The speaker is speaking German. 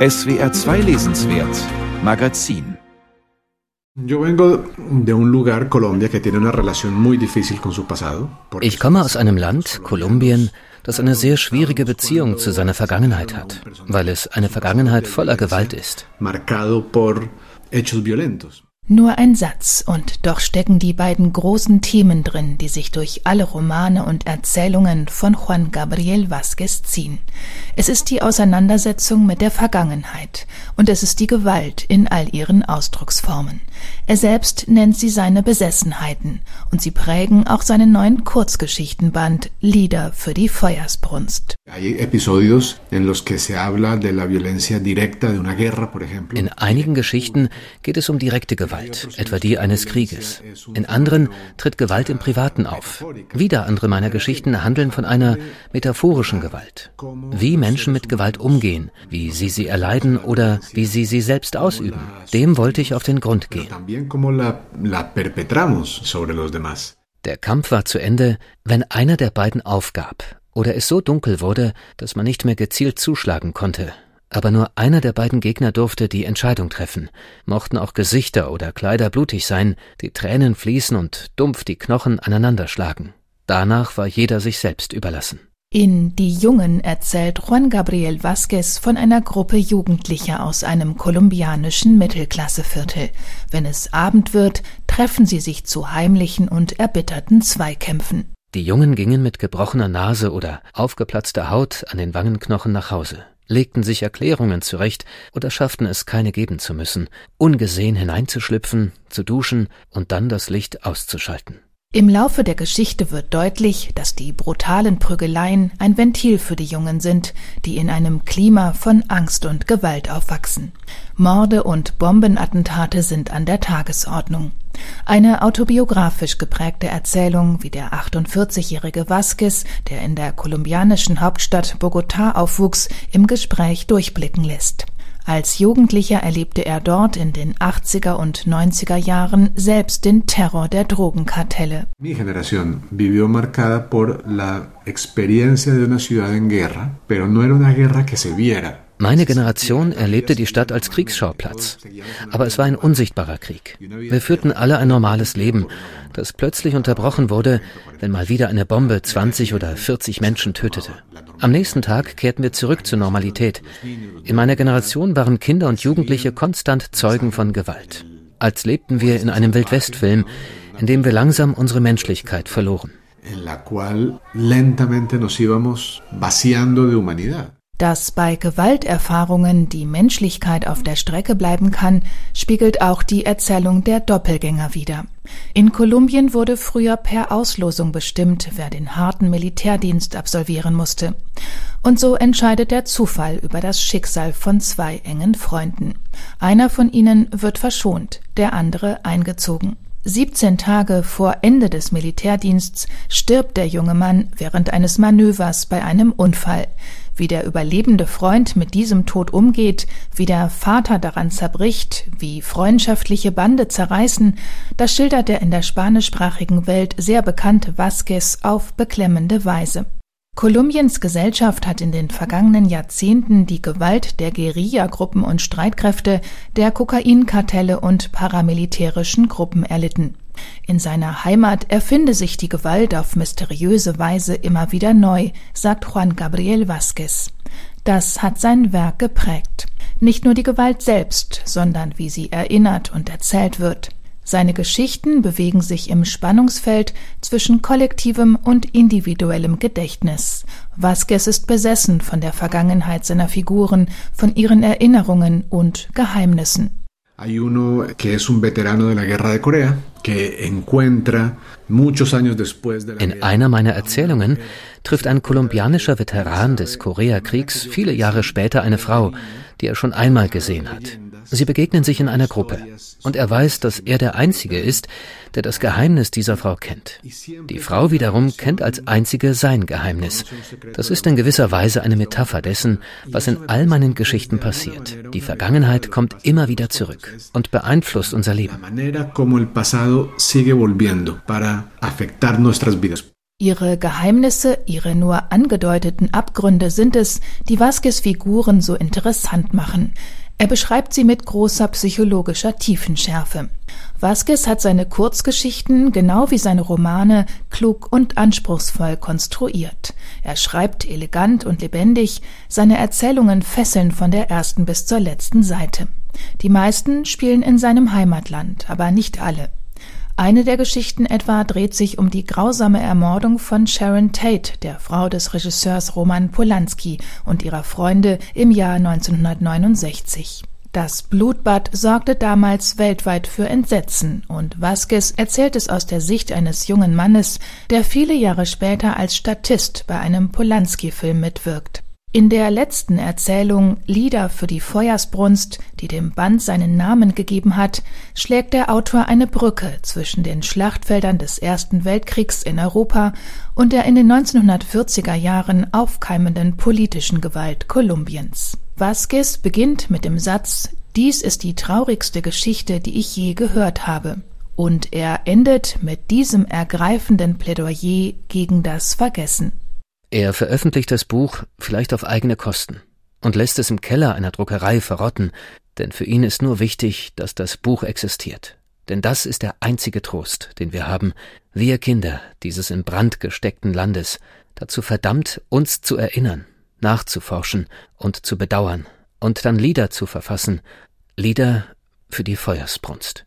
SWR 2 Lesenswert Magazin ich komme aus einem Land, Kolumbien, das eine sehr schwierige Beziehung zu seiner Vergangenheit hat, weil es eine Vergangenheit voller Gewalt ist. Nur ein Satz, und doch stecken die beiden großen Themen drin, die sich durch alle Romane und Erzählungen von Juan Gabriel Vázquez ziehen. Es ist die Auseinandersetzung mit der Vergangenheit, und es ist die Gewalt in all ihren Ausdrucksformen. Er selbst nennt sie seine Besessenheiten, und sie prägen auch seinen neuen Kurzgeschichtenband Lieder für die Feuersbrunst. In einigen Geschichten geht es um direkte Gewalt, etwa die eines Krieges. In anderen tritt Gewalt im Privaten auf. Wieder andere meiner Geschichten handeln von einer metaphorischen Gewalt. Wie Menschen mit Gewalt umgehen, wie sie sie erleiden oder wie sie sie selbst ausüben. Dem wollte ich auf den Grund gehen. Der Kampf war zu Ende, wenn einer der beiden aufgab oder es so dunkel wurde, dass man nicht mehr gezielt zuschlagen konnte. Aber nur einer der beiden Gegner durfte die Entscheidung treffen. Mochten auch Gesichter oder Kleider blutig sein, die Tränen fließen und dumpf die Knochen aneinanderschlagen. Danach war jeder sich selbst überlassen. In Die Jungen erzählt Juan Gabriel Vázquez von einer Gruppe Jugendlicher aus einem kolumbianischen Mittelklasseviertel. Wenn es Abend wird, treffen sie sich zu heimlichen und erbitterten Zweikämpfen. Die Jungen gingen mit gebrochener Nase oder aufgeplatzter Haut an den Wangenknochen nach Hause, legten sich Erklärungen zurecht oder schafften es, keine geben zu müssen, ungesehen hineinzuschlüpfen, zu duschen und dann das Licht auszuschalten. Im Laufe der Geschichte wird deutlich, dass die brutalen Prügeleien ein Ventil für die Jungen sind, die in einem Klima von Angst und Gewalt aufwachsen. Morde und Bombenattentate sind an der Tagesordnung. Eine autobiografisch geprägte Erzählung, wie der 48-jährige Vasquez, der in der kolumbianischen Hauptstadt Bogotá aufwuchs, im Gespräch durchblicken lässt. Als Jugendlicher erlebte er dort in den 80er und 90er Jahren selbst den Terror der Drogenkartelle. Mi generación vivió marcada por la experiencia de una ciudad en guerra, pero no era una guerra que se viera. Meine Generation erlebte die Stadt als Kriegsschauplatz. Aber es war ein unsichtbarer Krieg. Wir führten alle ein normales Leben, das plötzlich unterbrochen wurde, wenn mal wieder eine Bombe 20 oder 40 Menschen tötete. Am nächsten Tag kehrten wir zurück zur Normalität. In meiner Generation waren Kinder und Jugendliche konstant Zeugen von Gewalt. Als lebten wir in einem Wildwestfilm, in dem wir langsam unsere Menschlichkeit verloren. En la cual lentamente nos íbamos vaciando de humanidad. Dass bei Gewalterfahrungen die Menschlichkeit auf der Strecke bleiben kann, spiegelt auch die Erzählung der Doppelgänger wider. In Kolumbien wurde früher per Auslosung bestimmt, wer den harten Militärdienst absolvieren musste. Und so entscheidet der Zufall über das Schicksal von zwei engen Freunden. Einer von ihnen wird verschont, der andere eingezogen. 17 Tage vor Ende des Militärdiensts stirbt der junge Mann während eines Manövers bei einem Unfall. Wie der überlebende Freund mit diesem Tod umgeht, wie der Vater daran zerbricht, wie freundschaftliche Bande zerreißen, das schildert der in der spanischsprachigen Welt sehr bekannte Vasquez auf beklemmende Weise. Kolumbiens Gesellschaft hat in den vergangenen Jahrzehnten die Gewalt der Guerillagruppen und Streitkräfte, der Kokainkartelle und paramilitärischen Gruppen erlitten. In seiner Heimat erfinde sich die Gewalt auf mysteriöse Weise immer wieder neu, sagt Juan Gabriel Vázquez. Das hat sein Werk geprägt. Nicht nur die Gewalt selbst, sondern wie sie erinnert und erzählt wird. Seine Geschichten bewegen sich im Spannungsfeld zwischen kollektivem und individuellem Gedächtnis. Vasquez ist besessen von der Vergangenheit seiner Figuren, von ihren Erinnerungen und Geheimnissen. Hay uno que es un veterano de la guerra de Corea, In einer meiner Erzählungen trifft ein kolumbianischer Veteran des Koreakriegs viele Jahre später eine Frau, die er schon einmal gesehen hat. Sie begegnen sich in einer Gruppe und er weiß, dass er der Einzige ist, der das Geheimnis dieser Frau kennt. Die Frau wiederum kennt als Einzige sein Geheimnis. Das ist in gewisser Weise eine Metapher dessen, was in all meinen Geschichten passiert. Die Vergangenheit kommt immer wieder zurück und beeinflusst unser Leben. Ihre Geheimnisse, ihre nur angedeuteten Abgründe sind es, die Vasquez Figuren so interessant machen. Er beschreibt sie mit großer psychologischer Tiefenschärfe. Vasquez hat seine Kurzgeschichten, genau wie seine Romane, klug und anspruchsvoll konstruiert. Er schreibt elegant und lebendig, seine Erzählungen fesseln von der ersten bis zur letzten Seite. Die meisten spielen in seinem Heimatland, aber nicht alle. Eine der Geschichten etwa dreht sich um die grausame Ermordung von Sharon Tate, der Frau des Regisseurs Roman Polanski und ihrer Freunde im Jahr 1969. Das Blutbad sorgte damals weltweit für Entsetzen und Vasquez erzählt es aus der Sicht eines jungen Mannes, der viele Jahre später als Statist bei einem Polanski-Film mitwirkt. In der letzten Erzählung Lieder für die Feuersbrunst, die dem Band seinen Namen gegeben hat, schlägt der Autor eine Brücke zwischen den Schlachtfeldern des Ersten Weltkriegs in Europa und der in den 1940er Jahren aufkeimenden politischen Gewalt Kolumbiens. Vasquez beginnt mit dem Satz Dies ist die traurigste Geschichte, die ich je gehört habe. Und er endet mit diesem ergreifenden Plädoyer gegen das Vergessen. Er veröffentlicht das Buch vielleicht auf eigene Kosten und lässt es im Keller einer Druckerei verrotten, denn für ihn ist nur wichtig, dass das Buch existiert. Denn das ist der einzige Trost, den wir haben, wir Kinder dieses in Brand gesteckten Landes, dazu verdammt, uns zu erinnern, nachzuforschen und zu bedauern und dann Lieder zu verfassen, Lieder für die Feuersbrunst.